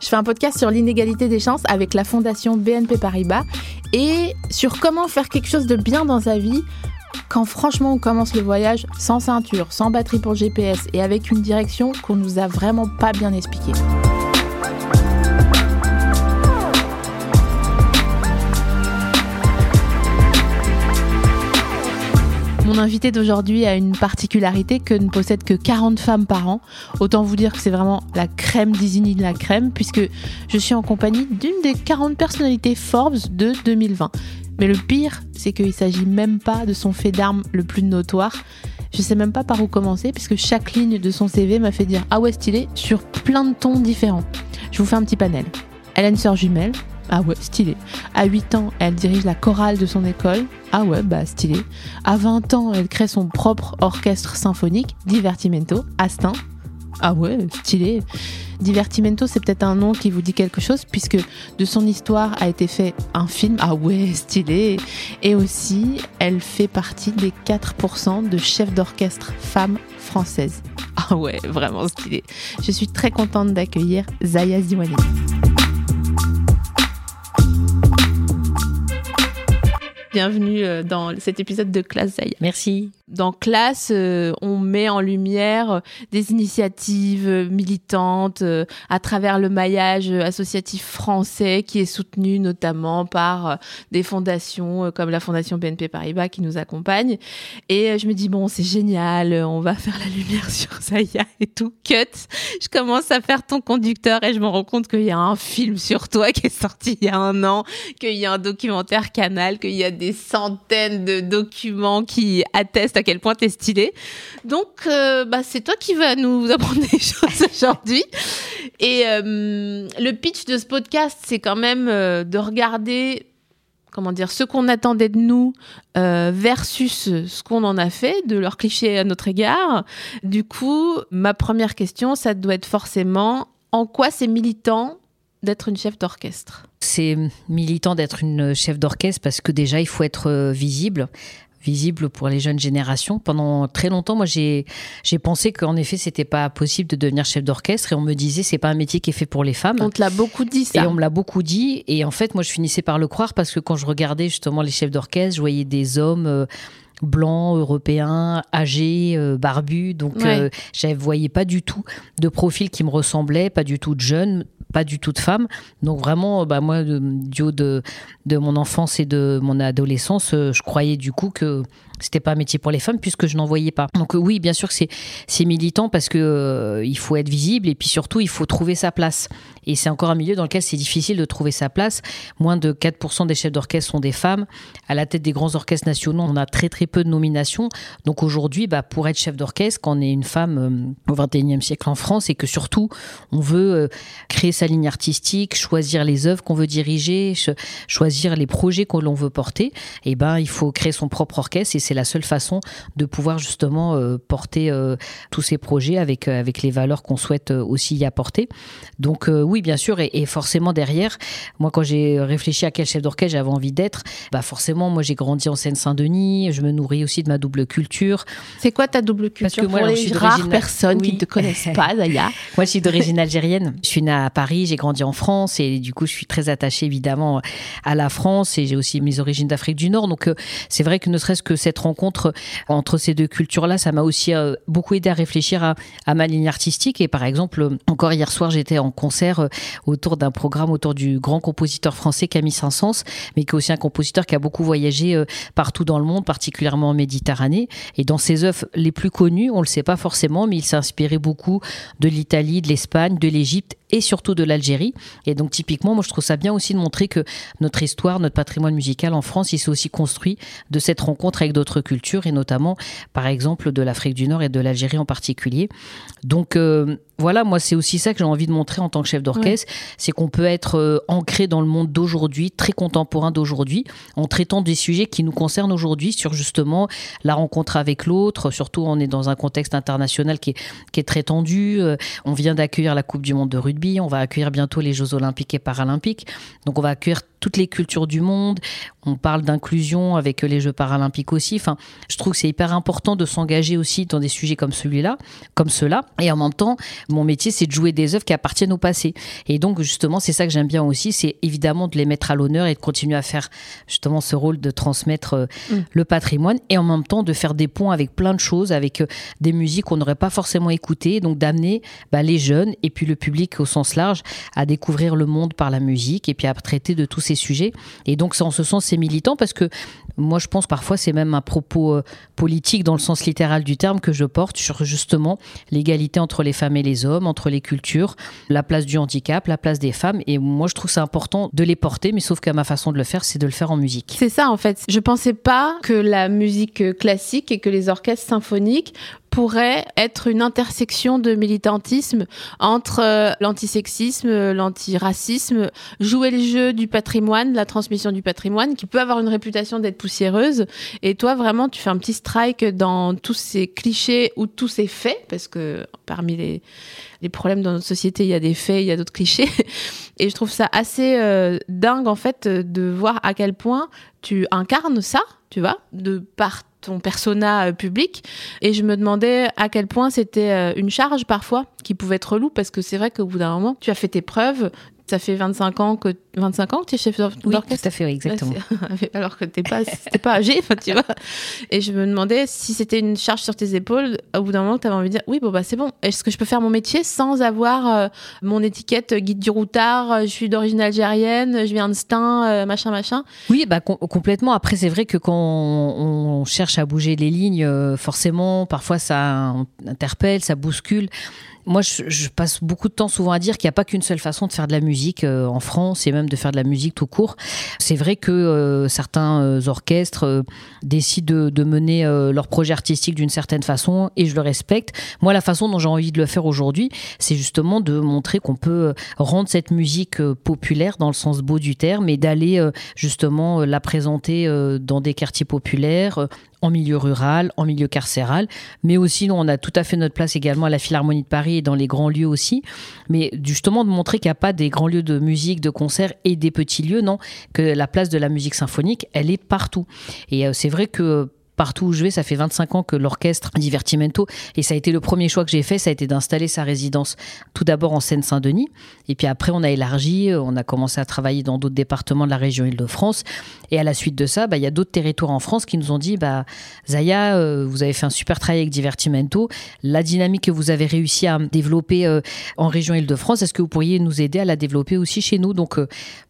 Je fais un podcast sur l'inégalité des chances avec la fondation BNP Paribas et sur comment faire quelque chose de bien dans sa vie quand franchement on commence le voyage sans ceinture, sans batterie pour GPS et avec une direction qu'on nous a vraiment pas bien expliquée. Invité d'aujourd'hui a une particularité que ne possèdent que 40 femmes par an. Autant vous dire que c'est vraiment la crème d'Isigny de la crème, puisque je suis en compagnie d'une des 40 personnalités Forbes de 2020. Mais le pire, c'est qu'il s'agit même pas de son fait d'armes le plus notoire. Je sais même pas par où commencer, puisque chaque ligne de son CV m'a fait dire Ah ouais, stylé, sur plein de tons différents. Je vous fais un petit panel. Elle a une sœur jumelle, ah ouais, stylé. À 8 ans, elle dirige la chorale de son école. Ah ouais, bah stylé. À 20 ans, elle crée son propre orchestre symphonique, Divertimento, Astin. Ah ouais, stylé. Divertimento, c'est peut-être un nom qui vous dit quelque chose, puisque de son histoire a été fait un film. Ah ouais, stylé. Et aussi, elle fait partie des 4% de chefs d'orchestre femmes françaises. Ah ouais, vraiment stylé. Je suis très contente d'accueillir Zaya Ziwani. Bienvenue euh, dans cet épisode de Classe Zaya. Merci dans classe, euh, on met en lumière euh, des initiatives euh, militantes à travers le maillage associatif français qui est soutenu notamment par des fondations comme la Fondation BNP Paribas qui nous accompagne. Et je me dis, bon, c'est génial, on va faire la lumière sur Zaya et tout. Cut. Je commence à faire ton conducteur et je me rends compte qu'il y a un film sur toi qui est sorti il y a un an, qu'il y a un documentaire canal, qu'il y a des centaines de documents qui attestent à quel point t'es stylé. Donc, euh, bah, c'est toi qui vas nous apprendre des choses aujourd'hui. Et euh, le pitch de ce podcast, c'est quand même euh, de regarder comment dire, ce qu'on attendait de nous versus ce qu'on en a fait, de leurs clichés à notre égard. Du coup, ma première question, ça doit être forcément en quoi c'est militant d'être une chef d'orchestre? C'est militant d'être une chef d'orchestre parce que déjà, il faut être visible visible pour les jeunes générations. Pendant très longtemps, moi, j'ai pensé qu'en effet, c'était pas possible de devenir chef d'orchestre et on me disait c'est pas un métier qui est fait pour les femmes. On te l'a beaucoup dit ça. Et on me l'a beaucoup dit et en fait, moi, je finissais par le croire parce que quand je regardais justement les chefs d'orchestre, je voyais des hommes euh, blancs, européens, âgés, euh, barbus. Donc, euh, je ne voyais pas du tout de profil qui me ressemblait, pas du tout de jeunes, pas du tout de femmes. Donc vraiment, bah, moi, du haut de, de mon enfance et de mon adolescence, euh, je croyais du coup que c'était pas un métier pour les femmes puisque je n'en voyais pas. Donc euh, oui, bien sûr que c'est militant parce que euh, il faut être visible et puis surtout il faut trouver sa place. Et c'est encore un milieu dans lequel c'est difficile de trouver sa place. Moins de 4% des chefs d'orchestre sont des femmes. À la tête des grands orchestres nationaux, on a très très peu de nominations. Donc aujourd'hui, bah, pour être chef d'orchestre, quand on est une femme euh, au 21e siècle en France et que surtout on veut créer sa ligne artistique, choisir les œuvres qu'on veut diriger, choisir les projets que l'on veut porter, et eh ben il faut créer son propre orchestre c'est la seule façon de pouvoir justement euh, porter euh, tous ces projets avec, euh, avec les valeurs qu'on souhaite aussi y apporter. Donc oui, bien sûr, et, forcément derrière, moi quand j'ai réfléchi à quel chef d'orchestre j'avais envie d'être, bah forcément moi j'ai grandi en Seine-Saint-Denis, je me nourris aussi de ma double culture. C'est quoi ta double culture Parce que moi, pour les rares personnes qui ne te connaissent pas, Zaya Moi je suis d'origine algérienne. Je suis née à Paris, j'ai grandi en France et du coup je suis très attachée évidemment à la France et j'ai aussi mes origines d'Afrique du Nord. Donc c'est vrai que ne serait-ce que cette rencontre entre ces deux cultures-là, ça m'a aussi euh, beaucoup aidé à réfléchir à, ma ligne artistique. Et par exemple, encore hier soir, j'étais en concert euh, autour d'un programme autour du grand compositeur français Camille Saint-Saëns, mais qui est aussi un compositeur qui a beaucoup voyagé euh, partout dans le monde, particulièrement en Méditerranée. Et dans ses œuvres les plus connues, on le sait pas forcément, mais il s'est inspiré beaucoup de l'Italie, de l'Espagne, de l'Égypte et surtout de l'Algérie. Et donc typiquement, moi je trouve ça bien aussi de montrer que notre histoire, notre patrimoine musical en France, il s'est aussi construit de cette rencontre avec d'autres cultures et notamment par exemple de l'Afrique du Nord et de l'Algérie en particulier. Donc euh, voilà, moi c'est aussi ça que j'ai envie de montrer en tant que chef d'orchestre, c'est qu'on peut être euh, ancré dans le monde d'aujourd'hui, très contemporain d'aujourd'hui, en traitant des sujets qui nous concernent aujourd'hui sur justement la rencontre avec l'autre. Surtout, on est dans un contexte international qui est, qui est très tendu. Euh, on vient d'accueillir la Coupe du Monde de rugby, on va accueillir bientôt les Jeux Olympiques et Paralympiques, donc on va accueillir toutes les cultures du monde. On parle d'inclusion avec les Jeux paralympiques aussi. Enfin, je trouve que c'est hyper important de s'engager aussi dans des sujets comme celui-là, comme cela. Et en même temps, mon métier, c'est de jouer des œuvres qui appartiennent au passé. Et donc, justement, c'est ça que j'aime bien aussi, c'est évidemment de les mettre à l'honneur et de continuer à faire justement ce rôle de transmettre euh, mm. le patrimoine et en même temps de faire des ponts avec plein de choses, avec euh, des musiques qu'on n'aurait pas forcément écoutées. Donc, d'amener bah, les jeunes et puis le public au sens large à découvrir le monde par la musique et puis à traiter de tous ces sujets. Et donc, ça, en ce sens, c'est militant parce que moi, je pense parfois c'est même un propos euh, politique dans le sens littéral du terme que je porte sur justement l'égalité entre les femmes et les hommes, entre les cultures, la place du handicap, la place des femmes. Et moi, je trouve c'est important de les porter, mais sauf qu'à ma façon de le faire, c'est de le faire en musique. C'est ça, en fait. Je pensais pas que la musique classique et que les orchestres symphoniques pourrait être une intersection de militantisme entre euh, l'antisexisme, l'antiracisme, jouer le jeu du patrimoine, la transmission du patrimoine, qui peut avoir une réputation d'être poussiéreuse. Et toi, vraiment, tu fais un petit strike dans tous ces clichés ou tous ces faits, parce que parmi les, les problèmes dans notre société, il y a des faits, il y a d'autres clichés. Et je trouve ça assez euh, dingue, en fait, de voir à quel point tu incarnes ça, tu vois, de par ton persona euh, public. Et je me demandais à quel point c'était euh, une charge parfois qui pouvait être relou parce que c'est vrai qu'au bout d'un moment, tu as fait tes preuves, ça fait 25 ans que 25 ans que tu es chef d'orchestre. Oui, tout à fait, exactement. Alors que t'es pas, pas âgé, tu vois. Et je me demandais si c'était une charge sur tes épaules. Au bout d'un moment, tu avais envie de dire, oui, bon bah c'est bon. Est-ce que je peux faire mon métier sans avoir euh, mon étiquette guide du routard euh, Je suis d'origine algérienne, je viens de Stein, euh, machin, machin? Oui, bah complètement. Après, c'est vrai que quand on, cherche à bouger les lignes, forcément, parfois ça interpelle, ça bouscule moi, je, passe beaucoup de temps souvent à dire qu'il n'y a pas qu'une seule façon de faire de la musique euh, en France et même de faire de la musique tout court. C'est vrai que euh, certains euh, orchestres décident de, mener leur projet artistique d'une certaine façon et je le respecte. Moi, la façon dont j'ai envie de le faire aujourd'hui, c'est justement de montrer qu'on peut rendre cette musique populaire dans le sens beau du terme et d'aller justement la présenter dans des quartiers populaires, en milieu rural, en milieu carcéral, mais aussi on a tout à fait notre place également à la Philharmonie de Paris et dans les grands lieux aussi, mais justement de montrer qu'il n'y a pas des grands lieux de musique, de concert et des petits lieux, non, que la place de la musique symphonique, elle est partout. Et euh, c'est vrai que partout où je vais. Ça fait 25 ans que l'orchestre Divertimento, et ça a été le premier choix que j'ai fait, ça a été d'installer sa résidence tout d'abord en Seine-Saint-Denis, et puis après on a élargi, on a commencé à travailler dans d'autres départements de la région Île-de-France, et à la suite de ça, bah, il y a d'autres territoires en France qui nous ont dit, bah, Zaya, euh, vous avez fait un super travail avec Divertimento, la dynamique que vous avez réussi à développer euh, en région Île-de-France, est-ce que vous pourriez nous aider à la développer aussi chez nous? Donc euh,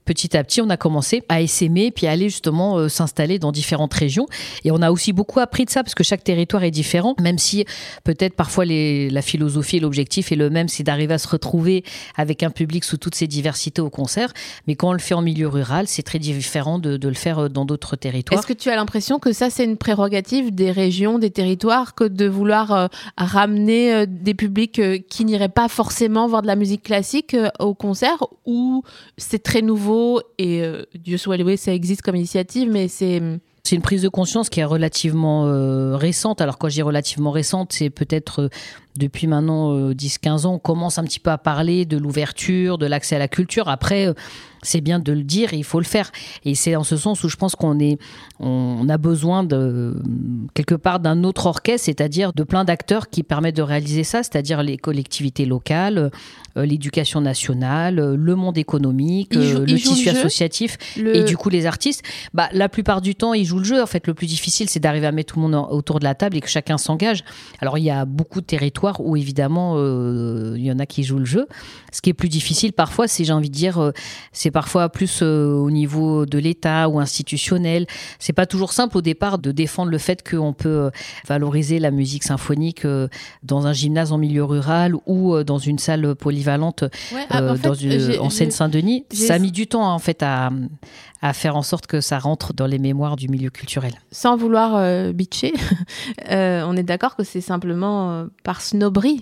petit à petit, on a commencé à essaimer, puis à aller justement s'installer dans différentes régions, et on a aussi beaucoup appris de ça parce que chaque territoire est différent, même si peut-être parfois la philosophie et l'objectif est le même, c'est d'arriver à se retrouver avec un public sous toutes ses diversités au concert. Mais quand on le fait en milieu rural, c'est très différent de, le faire euh, dans d'autres territoires. Est-ce que tu as l'impression que ça, c'est une prérogative des régions, des territoires, que de vouloir euh, ramener euh, des publics qui n'iraient pas forcément voir de la musique classique au concert ou c'est très nouveau et Dieu soit loué, ça existe comme initiative, mais c'est c'est une prise de conscience qui est relativement euh, récente. Alors quand je dis relativement récente, c'est peut-être euh, depuis maintenant 10-15 euh, ans, on commence un petit peu à parler de l'ouverture, de l'accès à la culture. Après, c'est bien de le dire, il faut le faire. Et c'est en ce sens où je pense qu'on est, on a besoin de quelque part d'un autre orchestre, c'est-à-dire de plein d'acteurs qui permettent de réaliser ça, c'est-à-dire les collectivités locales, euh, l'éducation nationale, euh, le monde économique, euh, le tissu associatif et du coup les artistes. Bah, la plupart du temps, ils jouent le jeu. En fait, le plus difficile, c'est d'arriver à mettre tout le monde autour de la table et que chacun s'engage. Alors, il y a beaucoup de territoires où évidemment, il y en a qui jouent le jeu. Ce qui est plus difficile parfois, c'est, j'ai envie de dire, c'est parfois plus au niveau de l'État ou institutionnel. C'est pas toujours simple au départ de défendre le fait qu'on peut valoriser la musique symphonique dans un gymnase en milieu rural ou dans une salle polyvalente valente ah, euh, dans en Seine-Saint-Denis. Ça a mis du temps en fait à, à, faire en sorte que ça rentre dans les mémoires du milieu culturel. Sans vouloir euh, bitcher, euh, on est d'accord que c'est simplement par snobberie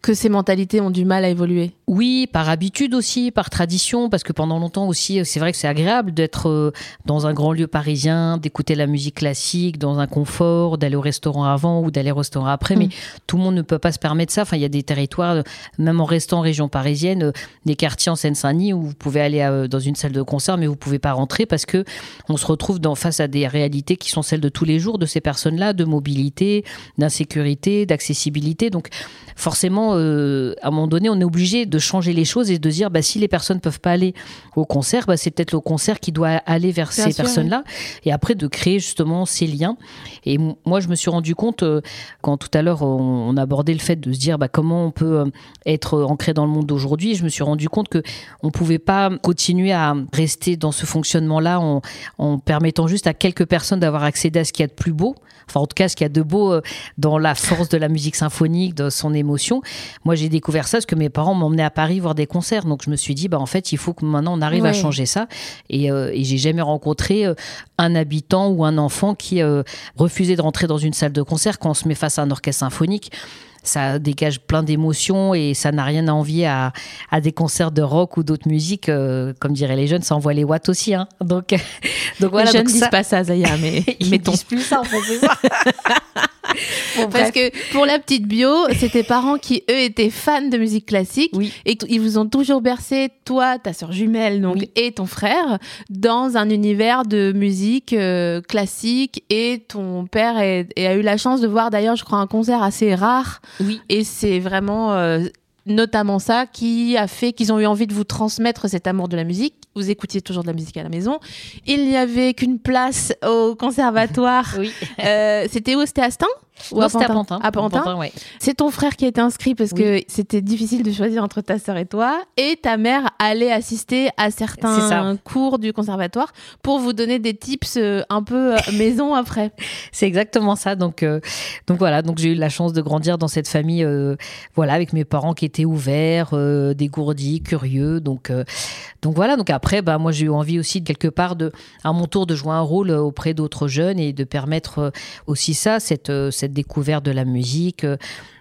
que ces mentalités ont du mal à évoluer Oui, par habitude aussi, par tradition, parce que pendant longtemps aussi, c'est vrai que c'est agréable d'être euh, dans un grand lieu parisien, d'écouter la musique classique, dans un confort, d'aller au restaurant avant ou d'aller au restaurant après, mais mm. tout le monde ne peut pas se permettre ça. Enfin, il y a des territoires, même en restant en région parisienne, euh, des quartiers en Seine-Saint-Denis où vous pouvez aller euh, dans une salle de concert, mais vous pouvez pas rentrer parce que on se retrouve dans, face à des réalités qui sont celles de tous les jours de ces personnes-là, de mobilité, d'insécurité, d'accessibilité. Donc, forcément, euh, à un moment donné, on est obligé de changer les choses et de dire, bah, si les personnes peuvent pas aller au concert, bah, c'est peut-être le concert qui doit aller vers ces personnes-là. Et après, de créer justement ces liens. Et moi, je me suis rendu compte, euh, quand tout à l'heure, on, abordait le fait de se dire, bah, comment on peut euh, être ancré dans le monde d'aujourd'hui, je me suis rendu compte que on pouvait pas continuer à rester dans ce fonctionnement-là en, en permettant juste à quelques personnes d'avoir accédé à ce qu'il y a de plus beau. Enfin, en tout cas, ce qu'il y a de beau dans la force de la musique symphonique, de son émotion. Moi, j'ai découvert ça parce que mes parents m'emmenaient à Paris voir des concerts. Donc, je me suis dit, bah, en fait, il faut que maintenant on arrive à changer ça. Et, euh, et j'ai jamais rencontré euh, un habitant ou un enfant qui euh, refusait de rentrer dans une salle de concert quand on se met face à un orchestre symphonique ça dégage plein d'émotions et ça n'a rien à envier à, à, des concerts de rock ou d'autres musiques. comme diraient les jeunes, ça envoie les watts aussi. Hein. Donc, donc voilà. Les jeunes ne disent pas ça, Zaya, mais ils ne disent plus ça, en fait, ça. Parce que pour la petite bio, c'est tes parents qui, eux, étaient fans de musique classique. Et ils vous ont toujours bercé, toi, ta soeur jumelle donc, et ton frère, dans un univers de musique euh, classique. Et ton père a eu la chance de voir, d'ailleurs, je crois, un concert assez rare. Oui. Et c'est vraiment... Euh, notamment ça qui a fait qu'ils ont eu envie de vous transmettre cet amour de la musique. Vous écoutiez toujours de la musique à la maison. Il n'y avait qu'une place au conservatoire. oui. Euh, c'était où? C'était à Stein? Ou à Pantin. À Pantin. C'est ton frère qui a été inscrit parce que c'était difficile de choisir entre ta sœur et toi. Et ta mère allait assister à certains cours du conservatoire pour vous donner des tips euh, un peu euh, maison après. C'est exactement ça. Donc, euh, donc voilà. Donc j'ai eu la chance de grandir dans cette famille, voilà, avec mes parents qui étaient ouverts, dégourdis, curieux. Donc, donc voilà. Donc après, bah moi j'ai eu envie aussi de quelque part de, à mon tour, de jouer un rôle auprès d'autres jeunes et de permettre aussi ça, cette, cette découverte de la musique euh,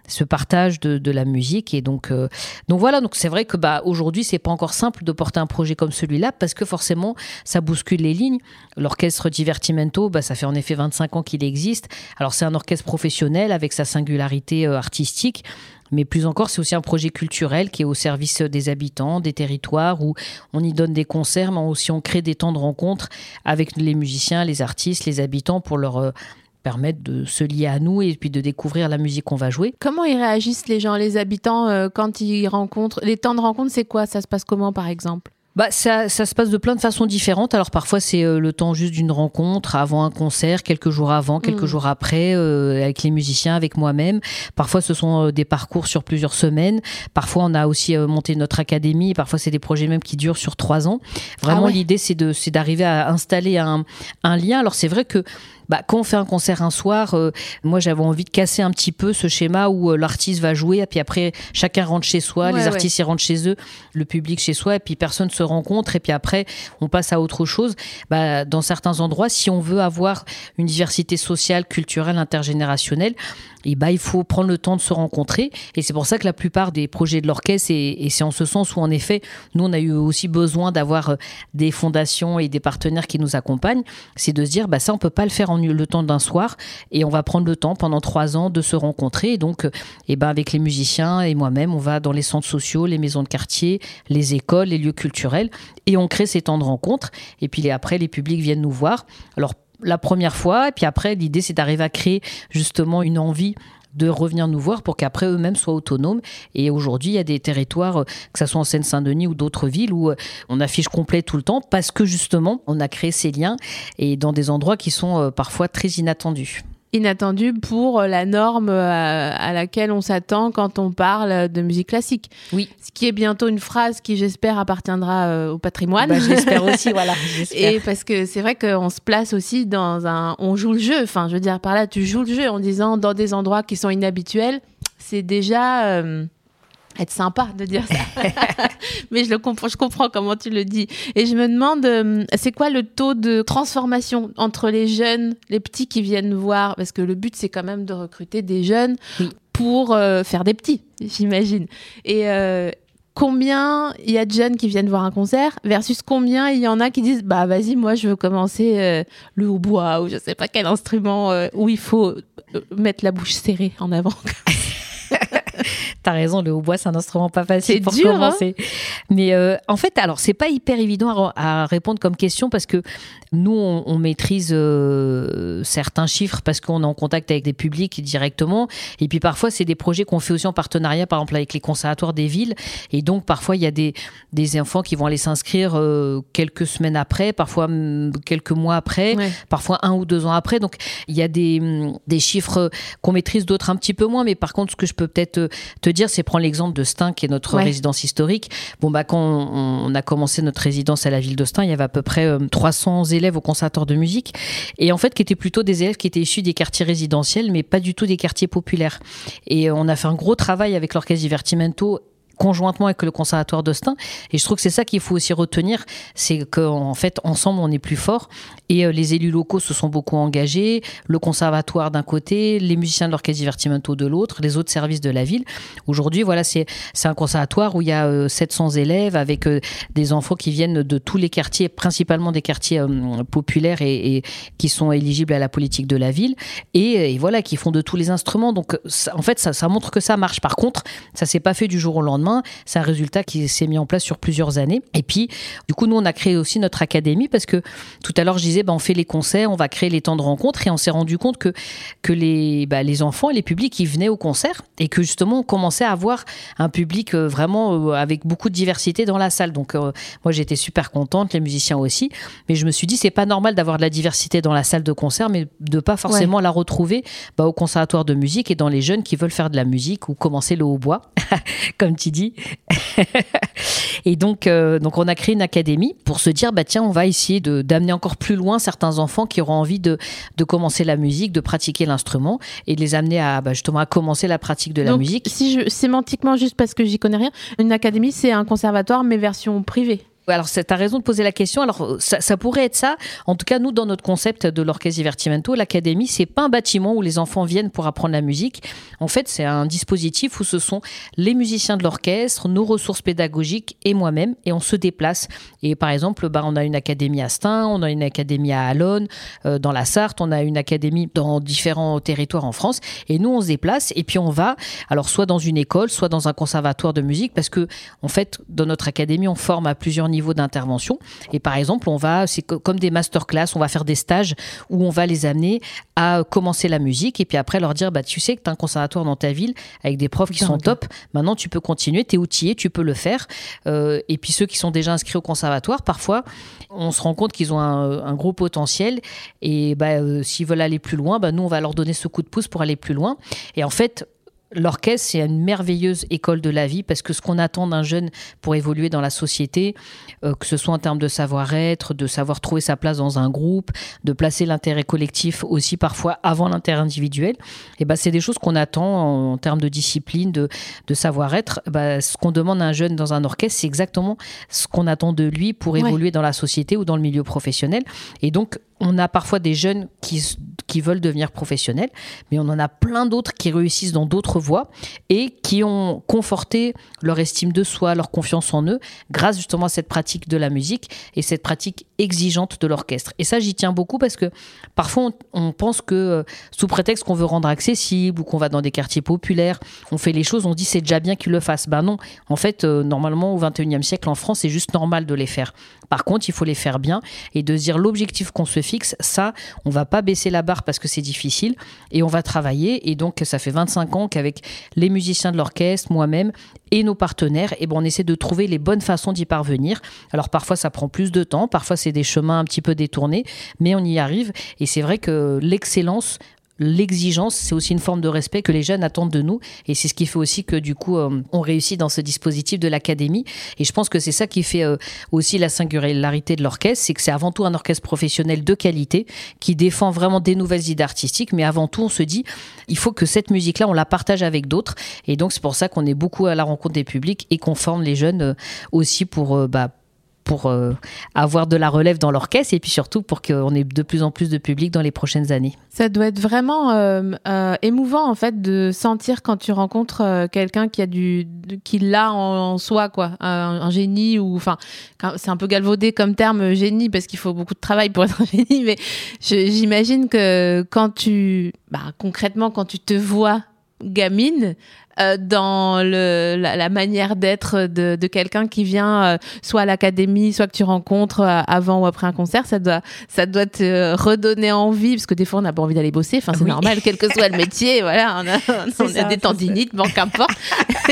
ce partage de, la musique et donc euh, donc voilà. Donc c'est vrai que bah aujourd'hui c'est pas encore simple de porter un projet comme celui-là parce que forcément ça bouscule les lignes. L'orchestre Divertimento bah ça fait en effet 25 ans qu'il existe. Alors c'est un orchestre professionnel avec sa singularité euh, artistique mais plus encore, c'est aussi un projet culturel qui est au service des habitants, des territoires, où on y donne des concerts, mais aussi on crée des temps de rencontre avec les musiciens, les artistes, les habitants pour leur permettre de se lier à nous et puis de découvrir la musique qu'on va jouer. Comment ils réagissent les gens, les habitants, euh, quand ils rencontrent Les temps de rencontre, c'est quoi? Ça se passe comment, par exemple? Bah, ça, ça, se passe de plein de façons différentes. Alors parfois c'est euh, le temps juste d'une rencontre, avant un concert, quelques jours avant, quelques mm. jours après, euh, avec les musiciens, avec moi-même. Parfois ce sont des parcours sur plusieurs semaines. Parfois on a aussi monté notre académie. Parfois c'est des projets même qui durent sur trois ans. Vraiment ah l'idée c'est de c'est d'arriver à installer un, un lien. Alors c'est vrai que bah, quand on fait un concert un soir, euh, moi j'avais envie de casser un petit peu ce schéma où euh, l'artiste va jouer et puis après chacun rentre chez soi, les artistes ils rentrent chez eux, le public chez soi et puis personne se rencontre et puis après on passe à autre chose. Bah, dans certains endroits, si on veut avoir une diversité sociale, culturelle, intergénérationnelle, et bah, il faut prendre le temps de se rencontrer. Et c'est pour ça que la plupart des projets de l'orchestre, et, c'est en ce sens où, en effet, nous, on a eu aussi besoin d'avoir euh, des fondations et des partenaires qui nous accompagnent, c'est de se dire, bah, ça, on peut pas le faire en le temps d'un soir, et on va prendre le temps pendant trois ans de se rencontrer. Et donc, et euh, bah, avec les musiciens et moi-même, on va dans les centres sociaux, les maisons de quartier, les écoles, les lieux culturels, et on crée ces temps de rencontre. Et puis après, les publics viennent nous voir. Alors, la première fois. Et puis après, l'idée, c'est d'arriver à créer justement une envie de revenir nous voir pour qu'après eux-mêmes soient autonomes. Et aujourd'hui, il y a des territoires, euh, que ce soit en Seine-Saint-Denis ou d'autres villes, où euh, on affiche complet tout le temps parce que justement, on a créé ces liens et dans des endroits qui sont euh, parfois très inattendus inattendu pour la norme euh, à, laquelle on s'attend quand on parle de musique classique. Oui. Ce qui est bientôt une phrase qui, j'espère, appartiendra euh, au patrimoine. Bah, j'espère aussi, voilà. Et parce que c'est vrai qu'on se place aussi dans un. On joue le jeu. Enfin, je veux dire, par là, tu joues le jeu en disant dans des endroits qui sont inhabituels. C'est déjà. Euh, être sympa de dire ça. Mais je le comprends, je comprends comment tu le dis. Et je me demande, euh, c'est quoi le taux de transformation entre les jeunes, les petits qui viennent voir, parce que le but c'est quand même de recruter des jeunes pour faire des petits, j'imagine. Et combien il y a de jeunes qui viennent voir un concert versus combien il y en a qui disent bah vas-y moi je veux commencer le hautbois ou je sais pas quel instrument où il faut mettre la bouche serrée en avant. T'as raison, le hautbois, c'est un instrument pas facile pour dur, hein. commencer. Mais euh, en fait, alors, c'est pas hyper évident à, répondre comme question parce que nous, on, maîtrise euh, certains chiffres parce qu'on est en contact avec des publics directement. Et puis parfois, c'est des projets qu'on fait aussi en partenariat, par exemple, avec les conservatoires des villes. Et donc, parfois, il y a des, des enfants qui vont aller s'inscrire euh, quelques semaines après, parfois quelques mois après, parfois un ou deux ans après. Donc, il y a des, des chiffres qu'on maîtrise, d'autres un petit peu moins. Mais par contre, ce que je peux peut-être te dire, c'est prendre l'exemple de Stein, qui est notre résidence historique. Bon, bah, quand on, a commencé notre résidence à la ville de Stein, il y avait à peu près 300 euh, élèves au conservatoire de musique. Et en fait, qui étaient plutôt des élèves qui étaient issus des quartiers résidentiels, mais pas du tout des quartiers populaires. Et on a fait un gros travail avec l'orchestre Divertimento conjointement avec le conservatoire d'Austin. Et je trouve que c'est ça qu'il faut aussi retenir, c'est qu'en fait, ensemble, on est plus fort. Et euh, les élus locaux se sont beaucoup engagés, le conservatoire d'un côté, les musiciens de l'orchestre divertimento de l'autre, les autres services de la ville. Aujourd'hui, voilà, c'est un conservatoire où il y a 700 euh, élèves avec euh, des enfants qui viennent de tous les quartiers, principalement des quartiers populaires et, qui sont éligibles à la politique de la ville. Et, voilà, qui font de tous les instruments. Donc, en fait, ça, ça montre que ça marche. Par contre, ça s'est pas fait du jour au lendemain c'est un résultat qui s'est mis en place sur plusieurs années. Et puis, du coup, nous, on a créé aussi notre académie parce que tout à l'heure, je disais, ben, on fait les concerts, on va créer les temps de rencontre et on s'est rendu compte que, que les, bah, les enfants et les publics, ils venaient au concert et que justement, on commençait à avoir un public euh, vraiment euh, avec beaucoup de diversité dans la salle. Donc, euh, moi, j'étais super contente, les musiciens aussi. Mais je me suis dit, c'est pas normal d'avoir de la diversité dans la salle de concert, mais de pas forcément la retrouver bah, au conservatoire de musique et dans les jeunes qui veulent faire de la musique ou commencer le hautbois, comme tu dis et donc, euh, donc, on a créé une académie pour se dire, bah tiens, on va essayer de d'amener encore plus loin certains enfants qui auront envie de, de commencer la musique, de pratiquer l'instrument et de les amener à bah, justement à commencer la pratique de la musique. Si je, sémantiquement, juste parce que j'y connais rien, une académie, c'est un conservatoire mais version privée. Alors, tu as raison de poser la question. Alors, ça, pourrait être ça. En tout cas, nous, dans notre concept de l'orchestre divertimento, l'académie, c'est pas un bâtiment où les enfants viennent pour apprendre la musique. En fait, c'est un dispositif où ce sont les musiciens de l'orchestre, nos ressources pédagogiques et moi-même, et on se déplace. Et par exemple, bah, on a une académie à Stein, on a une académie à Alonne, euh, dans la Sarthe, on a une académie dans différents territoires en France. Et nous, on se déplace et puis on va, alors soit dans une école, soit dans un conservatoire de musique, parce que en fait, dans notre académie, on forme à plusieurs niveaux niveau d'intervention. Et par exemple, on va, c'est comme des masterclass, on va faire des stages où on va les amener à commencer la musique et puis après leur dire, bah, tu sais que tu as un conservatoire dans ta ville avec des profs qui sont top. Maintenant, tu peux continuer, tu es outillé, tu peux le faire. Euh, et puis ceux qui sont déjà inscrits au conservatoire, parfois, on se rend compte qu'ils ont un, gros potentiel et bah, euh, s'ils veulent aller plus loin, bah, nous, on va leur donner ce coup de pouce pour aller plus loin. Et en fait, L'orchestre, c'est une merveilleuse école de la vie parce que ce qu'on attend d'un jeune pour évoluer dans la société, euh, que ce soit en termes de savoir-être, de savoir trouver sa place dans un groupe, de placer l'intérêt collectif aussi parfois avant l'intérêt individuel, et eh ben c'est des choses qu'on attend en, termes de discipline, de, savoir-être. Eh ben, ce qu'on demande à un jeune dans un orchestre, c'est exactement ce qu'on attend de lui pour évoluer dans la société ou dans le milieu professionnel. Et donc, on a parfois des jeunes qui, qui veulent devenir professionnels, mais on en a plein d'autres qui réussissent dans d'autres voies et qui ont conforté leur estime de soi, leur confiance en eux, grâce justement à cette pratique de la musique et cette pratique exigeante de l'orchestre. Et ça, j'y tiens beaucoup parce que parfois, on, pense que euh, sous prétexte qu'on veut rendre accessible ou qu'on va dans des quartiers populaires, on fait les choses, on dit c'est déjà bien qu'ils le fassent. Ben non, en fait, euh, normalement, au 21e siècle, en France, c'est juste normal de les faire. Par contre, il faut les faire bien et de dire l'objectif qu'on se fixe, ça, on va pas baisser la barre parce que c'est difficile et on va travailler. Et donc, ça fait 25 ans qu'avec les musiciens de l'orchestre, moi-même et nos partenaires, et eh ben, on essaie de trouver les bonnes façons d'y parvenir. Alors, parfois, ça prend plus de temps, parfois, c'est des chemins un petit peu détournés, mais on y arrive. Et c'est vrai que l'excellence l'exigence, c'est aussi une forme de respect que les jeunes attendent de nous. Et c'est ce qui fait aussi que du coup, euh, on réussit dans ce dispositif de l'académie. Et je pense que c'est ça qui fait euh, aussi la singularité de l'orchestre, c'est que c'est avant tout un orchestre professionnel de qualité qui défend vraiment des nouvelles idées artistiques. Mais avant tout, on se dit, il faut que cette musique-là, on la partage avec d'autres. Et donc, c'est pour ça qu'on est beaucoup à la rencontre des publics et qu'on forme les jeunes euh, aussi pour bah, pour avoir de la relève dans l'orchestre et puis surtout pour qu'on ait de plus en plus de public dans les prochaines années. Ça doit être vraiment émouvant en fait de sentir quand tu rencontres quelqu'un qui a du qui l'a en, soi quoi, un, génie ou enfin c'est un peu galvaudé comme terme génie parce qu'il faut beaucoup de travail pour être un génie, mais j'imagine que quand tu bah, concrètement quand tu te vois gamine euh, dans le, la, manière d'être de, de quelqu'un qui vient euh, soit à l'académie, soit que tu rencontres euh, avant ou après un concert, ça doit, ça doit te redonner envie, parce que des fois on n'a pas envie d'aller bosser, enfin c'est normal, quel que soit le métier, voilà, on a, on a des tendinites, bon qu'importe.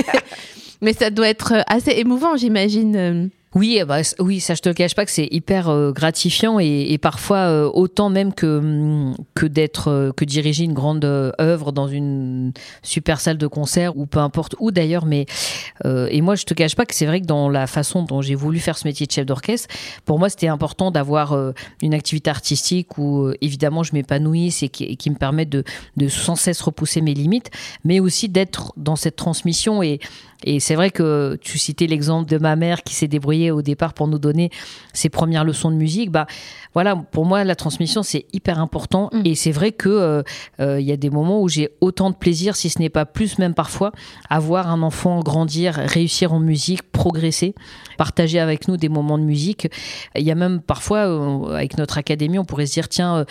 Mais ça doit être assez émouvant, j'imagine. Oui, bah, oui, ça je te le cache pas que c'est hyper euh, gratifiant et, parfois euh, autant même que mm, que d'être euh, que diriger une grande œuvre dans une super salle de concert ou peu importe où d'ailleurs. Mais et moi je te cache pas que c'est vrai que dans la façon dont j'ai voulu faire ce métier de chef d'orchestre, pour moi c'était important d'avoir une activité artistique où évidemment je m'épanouisse et qui, qui, me permet de de sans cesse repousser mes limites, mais aussi d'être dans cette transmission et et c'est vrai que tu citais l'exemple de ma mère qui s'est débrouillée au départ pour nous donner ses premières leçons de musique. Bah, voilà, pour moi, la transmission, c'est hyper important. Mm. Et c'est vrai que euh, euh, il y a des moments où j'ai autant de plaisir, si ce n'est pas plus, même parfois, à voir un enfant grandir, réussir en musique, progresser, partager avec nous des moments de musique. Il y a même parfois, euh, avec notre académie, on pourrait se dire, tiens,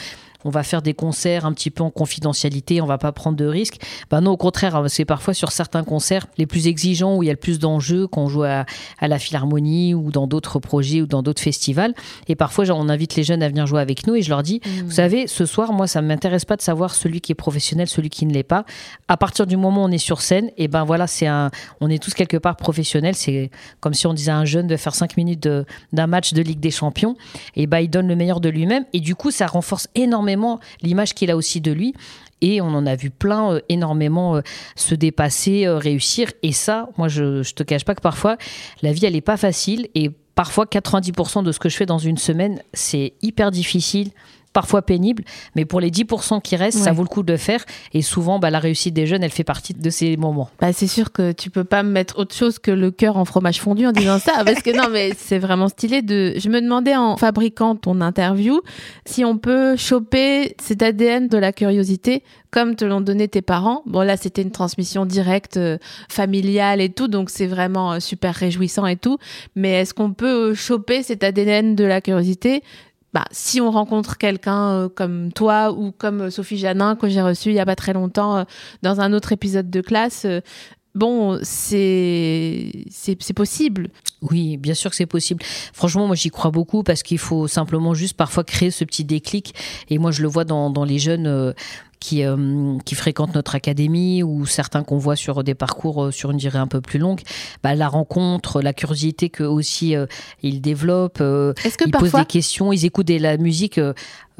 on va faire des concerts un petit peu en confidentialité, on va pas prendre de risques. Ben non, au contraire, hein, c'est parfois sur certains concerts les plus exigeants où il y a le plus d'enjeux quand on joue à, la Philharmonie ou dans d'autres projets ou dans d'autres festivals. Et parfois, on invite les jeunes à venir jouer avec nous et je leur dis, mmh. vous savez, ce soir, moi, ça ne m'intéresse pas de savoir celui qui est professionnel, celui qui ne l'est pas. À partir du moment où on est sur scène, et ben voilà, c'est un, on est tous quelque part professionnels. C'est comme si on disait à un jeune de faire cinq minutes d'un match de Ligue des Champions. Et ben il donne le meilleur de lui-même. Et du coup, ça renforce énormément l'image qu'il a aussi de lui. Et on en a vu plein euh, énormément euh, se dépasser, euh, réussir. Et ça, moi, je, je te cache pas que parfois, la vie, elle n'est pas facile. Et parfois, 90% de ce que je fais dans une semaine, c'est hyper difficile parfois pénible, mais pour les 10% qui restent, ça vaut le coup de le faire. Et souvent, bah, la réussite des jeunes, elle fait partie de ces moments. Bah, c'est sûr que tu peux pas mettre autre chose que le cœur en fromage fondu en disant ça, parce que non, mais c'est vraiment stylé de. Je me demandais en fabriquant ton interview si on peut choper cet ADN de la curiosité comme te l'ont donné tes parents. Bon, là, c'était une transmission directe, euh, familiale et tout, donc c'est vraiment euh, super réjouissant et tout. Mais est-ce qu'on peut choper cet ADN de la curiosité bah, si on rencontre quelqu'un euh, comme toi ou comme euh, Sophie Janin que j'ai reçue il y a pas très longtemps euh, dans un autre épisode de classe, bon, c'est possible. Oui, bien sûr que c'est possible. Franchement, moi j'y crois beaucoup parce qu'il faut simplement juste parfois créer ce petit déclic. Et moi je le vois dans, dans les jeunes qui, euh, qui fréquentent notre académie ou certains qu'on voit sur des parcours euh, sur une durée un peu plus longue, bah, la rencontre, la curiosité que aussi euh, ils développent, ils posent des questions, ils écoutent de la musique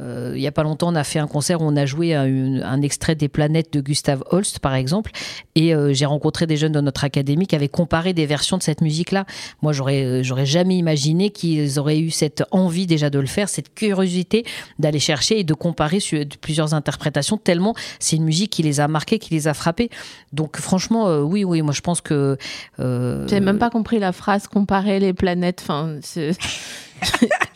euh, il n'y a pas longtemps, on a fait un concert où on a joué un, extrait des planètes de Gustave Holst, par exemple. Et euh, j'ai rencontré des jeunes de notre académie qui avaient comparé des versions de cette musique-là. Moi, j'aurais, j'aurais jamais imaginé qu'ils auraient eu cette envie déjà de le faire, cette curiosité d'aller chercher et de comparer sur plusieurs interprétations, tellement c'est une musique qui les a marqués, qui les a frappés. Donc, franchement, oui, oui, moi, je pense que. Euh... J'ai même pas compris la phrase comparer les planètes. Enfin, je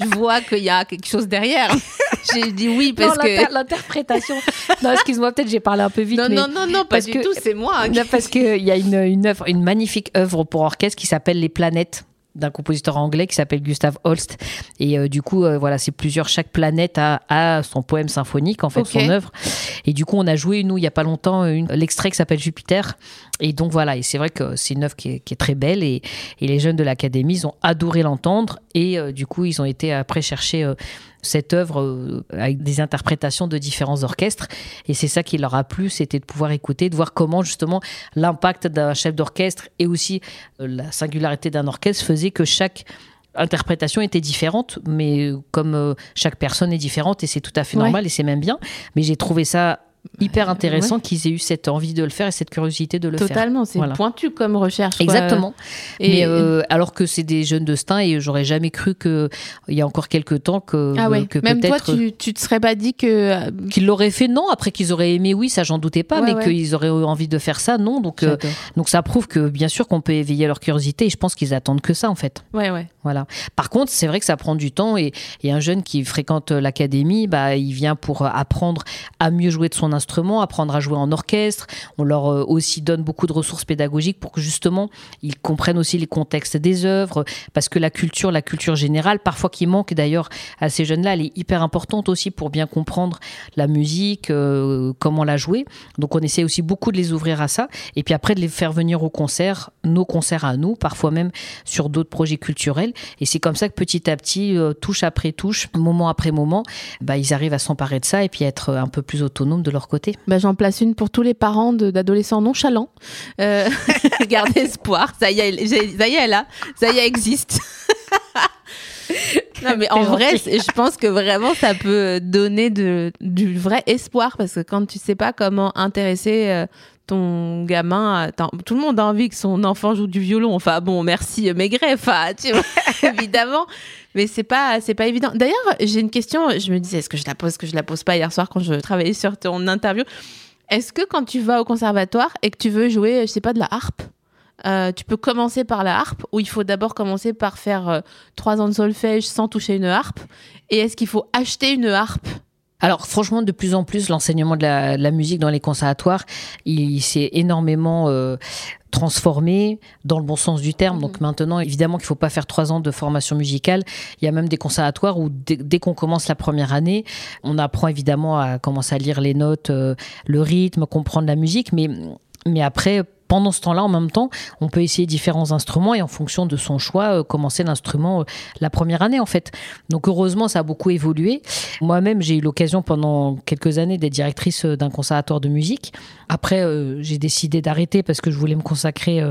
vois qu'il y a quelque chose derrière. J'ai dit oui parce que l'interprétation. Non, excuse-moi, peut-être j'ai parlé un peu vite. Non, non, non, non, pas du tout. C'est moi. parce qu'il y a une, une œuvre, une magnifique œuvre pour orchestre qui s'appelle Les Planètes d'un compositeur anglais qui s'appelle Gustav Holst. Et euh, du coup, euh, voilà, c'est plusieurs. Chaque planète a, son poème symphonique, en fait, son œuvre. Et du coup, on a joué, nous, il y a pas longtemps, l'extrait qui s'appelle Jupiter. Et donc voilà, et c'est vrai que c'est une œuvre qui est, très belle. Et, les jeunes de l'académie, ils ont adoré l'entendre. Et euh, du coup, ils ont été après chercher cette œuvre euh, avec des interprétations de différents orchestres. Et c'est ça qui leur a plu, c'était de pouvoir écouter, de voir comment justement l'impact d'un chef d'orchestre et aussi euh, la singularité d'un orchestre faisait que chaque interprétation était différente, mais comme euh, chaque personne est différente et c'est tout à fait normal et c'est même bien. Mais j'ai trouvé ça hyper intéressant qu'ils aient eu cette envie de le faire et cette curiosité de le faire. Totalement, c'est pointu comme recherche. Exactement. Et Mais alors que c'est des jeunes de Stein et j'aurais jamais cru que il y a encore quelques temps que, ah que Même toi, tu, tu te serais pas dit que qu'ils l'auraient fait, non. Après qu'ils auraient aimé, oui, ça j'en doutais pas, mais qu'ils auraient envie de faire ça, non. Donc donc ça prouve que bien sûr qu'on peut éveiller leur curiosité et je pense qu'ils attendent que ça en fait. Ouais ouais. Voilà. Par contre, c'est vrai que ça prend du temps et, et un jeune qui fréquente l'académie, bah, il vient pour apprendre à mieux jouer de son instrument, apprendre à jouer en orchestre. On leur euh, aussi donne beaucoup de ressources pédagogiques pour que justement ils comprennent aussi les contextes des œuvres, parce que la culture, la culture générale, parfois qui manque d'ailleurs à ces jeunes-là, elle est hyper importante aussi pour bien comprendre la musique, euh, comment la jouer. Donc on essaie aussi beaucoup de les ouvrir à ça, et puis après de les faire venir au concert, nos concerts à nous, parfois même sur d'autres projets culturels. Et c'est comme ça que petit à petit, euh, touche après touche, moment après moment, bah, ils arrivent à s'emparer de ça et puis à être un peu plus autonomes de leur côté. Bah, J'en place une pour tous les parents d'adolescents nonchalants. Euh, gardez espoir. Ça y est, ça y est, là. Ça y est, existe. non, mais en vrai, je pense que vraiment, ça peut donner de, du vrai espoir parce que quand tu sais pas comment intéresser euh, ton gamin, tout le monde a envie que son enfant joue du violon. Enfin bon, merci Maigret, enfin, tu vois, évidemment. Mais c'est pas, c'est pas évident. D'ailleurs, j'ai une question. Je me disais, est-ce que je la pose, est-ce que je la pose pas hier soir quand je travaillais sur ton interview? Est-ce que quand tu vas au conservatoire et que tu veux jouer, je sais pas, de la harpe, euh, tu peux commencer par la harpe ou il faut d'abord commencer par faire euh, trois ans de solfège sans toucher une harpe? Et est-ce qu'il faut acheter une harpe? Alors franchement, de plus en plus, l'enseignement de la, musique dans les conservatoires, il, s'est énormément euh, transformé dans le bon sens du terme. Donc mhm. maintenant, évidemment qu'il ne faut pas faire trois ans de formation musicale. Il y a même des conservatoires où dès, qu'on commence la première année, on apprend évidemment à commencer à lire les notes, euh, le rythme, comprendre la musique, mais mais après pendant ce temps-là, en même temps, on peut essayer différents instruments et en fonction de son choix, euh, commencer l'instrument euh, la première année en fait. Donc heureusement, ça a beaucoup évolué. Moi-même, j'ai eu l'occasion pendant quelques années d'être directrice euh, d'un conservatoire de musique. Après, j'ai décidé d'arrêter parce que je voulais me consacrer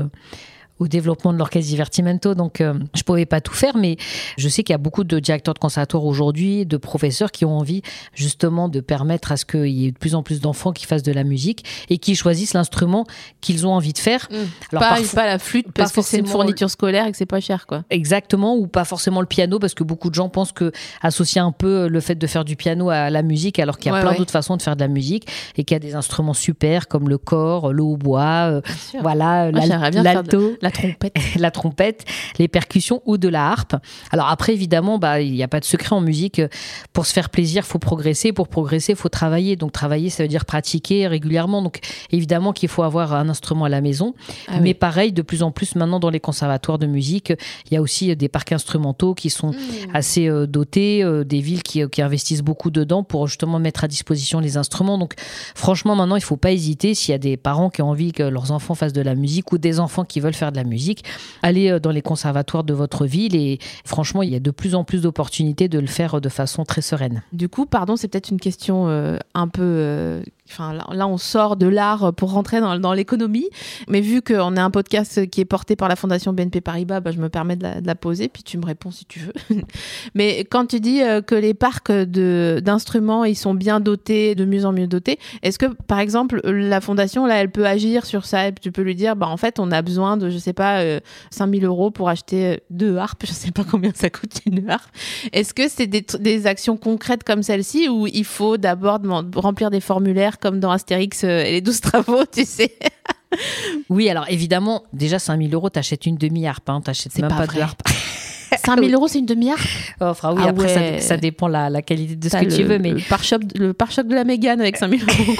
au développement de l'orchestre Divertimento. Donc, euh, je pouvais pas tout faire, mais je sais qu'il y a beaucoup de directeurs de conservatoire aujourd'hui, de professeurs qui ont envie justement de permettre à ce qu'il y ait de plus en plus d'enfants qui fassent de la musique et qui choisissent l'instrument qu'ils ont envie de faire. Mmh. Alors, pas, la flûte parce que c'est une fourniture scolaire et que c'est pas cher, quoi. Exactement, ou pas forcément le piano parce que beaucoup de gens pensent que associer un peu le fait de faire du piano à la musique, alors qu'il y a plein d'autres façons de faire de la musique et qu'il y a des instruments super comme le corps, le hautbois, euh, voilà, l'alto la trompette. la trompette, les percussions ou de la harpe. Alors après, évidemment, bah, il n'y a pas de secret en musique. Pour se faire plaisir, faut progresser. Pour progresser, faut travailler. Donc travailler, ça veut dire pratiquer régulièrement. Donc évidemment qu'il faut avoir un instrument à la maison. Ah Mais pareil, de plus en plus maintenant dans les conservatoires de musique, il y a aussi des parcs instrumentaux qui sont mmh. assez euh, dotés, euh, des villes qui, qui, investissent beaucoup dedans pour justement mettre à disposition les instruments. Donc franchement, maintenant, il faut pas hésiter s'il y a des parents qui ont envie que leurs enfants fassent de la musique ou des enfants qui veulent faire de musique, allez euh, dans les conservatoires de votre ville et franchement, il y a de plus en plus d'opportunités de le faire de façon très sereine. Du coup, pardon, c'est peut-être une question euh, un peu euh, Enfin, là, on sort de l'art pour rentrer dans, l'économie. Mais vu qu'on est un podcast qui est porté par la Fondation BNP Paribas, bah, je me permets de la, poser, puis tu me réponds si tu veux. Mais quand tu dis euh, que les parcs d'instruments, ils sont bien dotés, de mieux en mieux dotés, est-ce que, par exemple, la Fondation, là, elle peut agir sur ça Tu peux lui dire, bah, en fait, on a besoin de, je sais pas, 5000 euh, euros pour acheter euh, deux harpes. Je sais pas combien ça coûte une harpe. Est-ce que c'est des, des actions concrètes comme celle-ci où il faut d'abord remplir des formulaires comme dans Astérix euh, et les 12 travaux, tu sais. oui, alors évidemment, déjà 5000 euros, t'achètes une demi-harpe, hein, t'achètes même pas, de harpe. 5000 euros, c'est une demi-harpe? Enfin, oui, ah après, ça, dépend la, la qualité de ce que tu veux. Mais... Le pare-choc de la Mégane avec 5000 euros.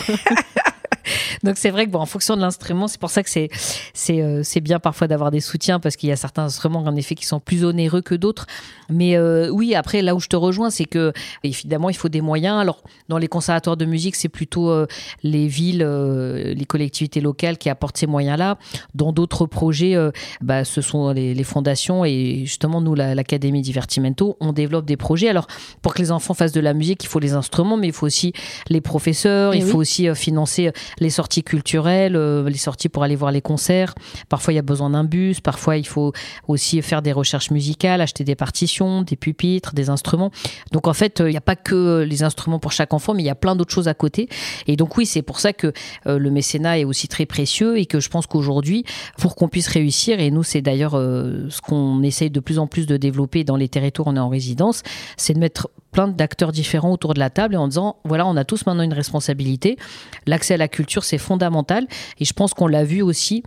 Donc c'est vrai que bon, en fonction de l'instrument, c'est pour ça que c'est c'est euh, bien parfois d'avoir des soutiens parce qu'il y a certains instruments en effet qui sont plus onéreux que d'autres. Mais euh, oui, après là où je te rejoins, c'est que évidemment il faut des moyens. Alors dans les conservatoires de musique, c'est plutôt euh, les villes, les collectivités locales qui apportent ces moyens-là. Dans d'autres projets, bah, ce sont les, les, fondations et justement nous l'Académie Divertimento, on développe des projets. Alors pour que les enfants fassent de la musique, il faut les instruments, mais il faut aussi les professeurs, eh il faut aussi financer les sorties culturelles, les sorties pour aller voir les concerts. Parfois, il y a besoin d'un bus. Parfois, il faut aussi faire des recherches musicales, acheter des partitions, des pupitres, des instruments. Donc, en fait, il n'y a pas que les instruments pour chaque enfant, mais il y a plein d'autres choses à côté. Et donc, oui, c'est pour ça que le mécénat est aussi très précieux et que je pense qu'aujourd'hui, pour qu'on puisse réussir, et nous, c'est d'ailleurs ce qu'on essaye de plus en plus de développer dans les territoires où on est en résidence, c'est de mettre d'acteurs différents autour de la table et en disant voilà, on a tous maintenant une responsabilité. L'accès à la culture, c'est fondamental. Et je pense qu'on l'a vu aussi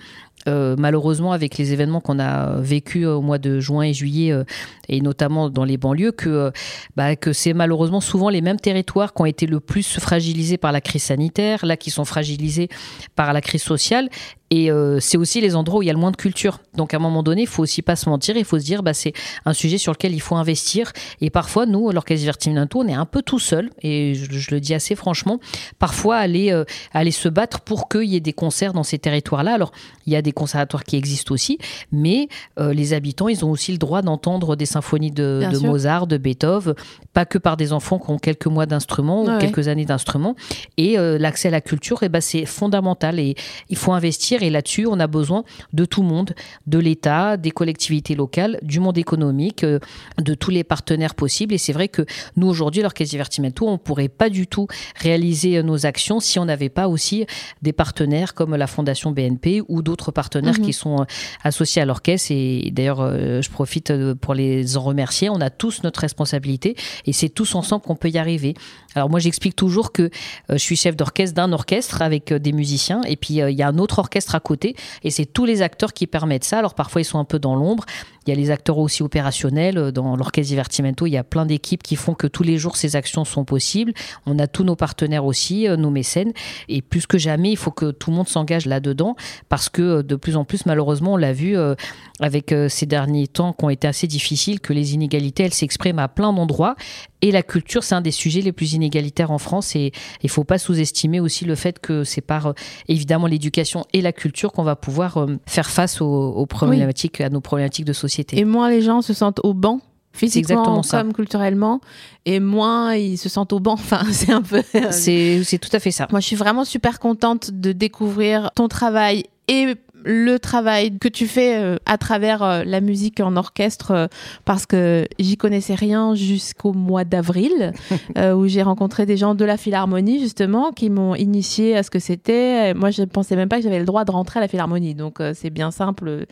euh, malheureusement avec les événements qu'on a vécu au mois de juin et juillet euh, et notamment dans les banlieues que, euh, bah, que c'est malheureusement souvent les mêmes territoires qui ont été le plus fragilisés par la crise sanitaire, là qui sont fragilisés par la crise sociale et c'est aussi les endroits où il y a le moins de culture. Donc à un moment donné, il faut aussi pas se mentir, il faut se dire bah c'est un sujet sur lequel il faut investir. Et parfois, nous, l'Orchestre Divertimento, on est un peu tout seul, et je, le dis assez franchement, parfois aller, aller se battre pour qu'il y ait des concerts dans ces territoires-là. Alors il y a des conservatoires qui existent aussi, mais euh, les habitants, ils ont aussi le droit d'entendre des symphonies de, Mozart, de Beethoven, pas que par des enfants qui ont quelques mois d'instruments ou quelques années d'instruments. Et euh, l'accès à la culture, eh ben, c'est fondamental et il faut investir. Et là-dessus, on a besoin de tout le monde, de l'État, des collectivités locales, du monde économique, euh, de tous les partenaires possibles. Et c'est vrai que nous, aujourd'hui, l'Orchestre Divertimento, on ne pourrait pas du tout réaliser nos actions si on n'avait pas aussi des partenaires comme la Fondation BNP ou d'autres partenaires partenaires qui mhm. sont euh, associés à l'orchestre. Et d'ailleurs, euh, je profite euh, pour les en remercier. On a tous notre responsabilité et c'est tous ensemble qu'on peut y arriver. Alors moi, j'explique toujours que je suis chef d'orchestre d'un orchestre avec des musiciens et puis il y a un autre orchestre à côté et c'est tous les acteurs qui permettent ça. Alors parfois, ils sont un peu dans l'ombre. Il y a les acteurs aussi opérationnels. Dans l'orchestre Divertimento, il y a plein d'équipes qui font que tous les jours ces actions sont possibles. On a tous nos partenaires aussi, nos mécènes. Et plus que jamais, il faut que tout le monde s'engage là-dedans parce que de plus en plus, malheureusement, on l'a vu euh, avec euh, ces derniers temps qui ont été assez difficiles, que les inégalités, elles s'expriment à plein d'endroits. Et la culture, c'est un des sujets les plus inégalitaires en France. Et il faut pas sous-estimer aussi le fait que c'est par euh, évidemment l'éducation et la culture qu'on va pouvoir faire face aux, problématiques, à nos problématiques de société. Et moins les gens se sentent au banc physiquement comme culturellement et moins ils se sentent au banc. Enfin c'est un peu c'est tout à fait ça. Moi je suis vraiment super contente de découvrir ton travail et le travail que tu fais euh, à travers euh, la musique en orchestre euh, parce que j'y connaissais rien jusqu'au mois d'avril où j'ai rencontré des gens de la Philharmonie justement qui m'ont initié à ce que c'était. Moi, je ne pensais même pas que j'avais le droit de rentrer à la Philharmonie, donc c'est bien simple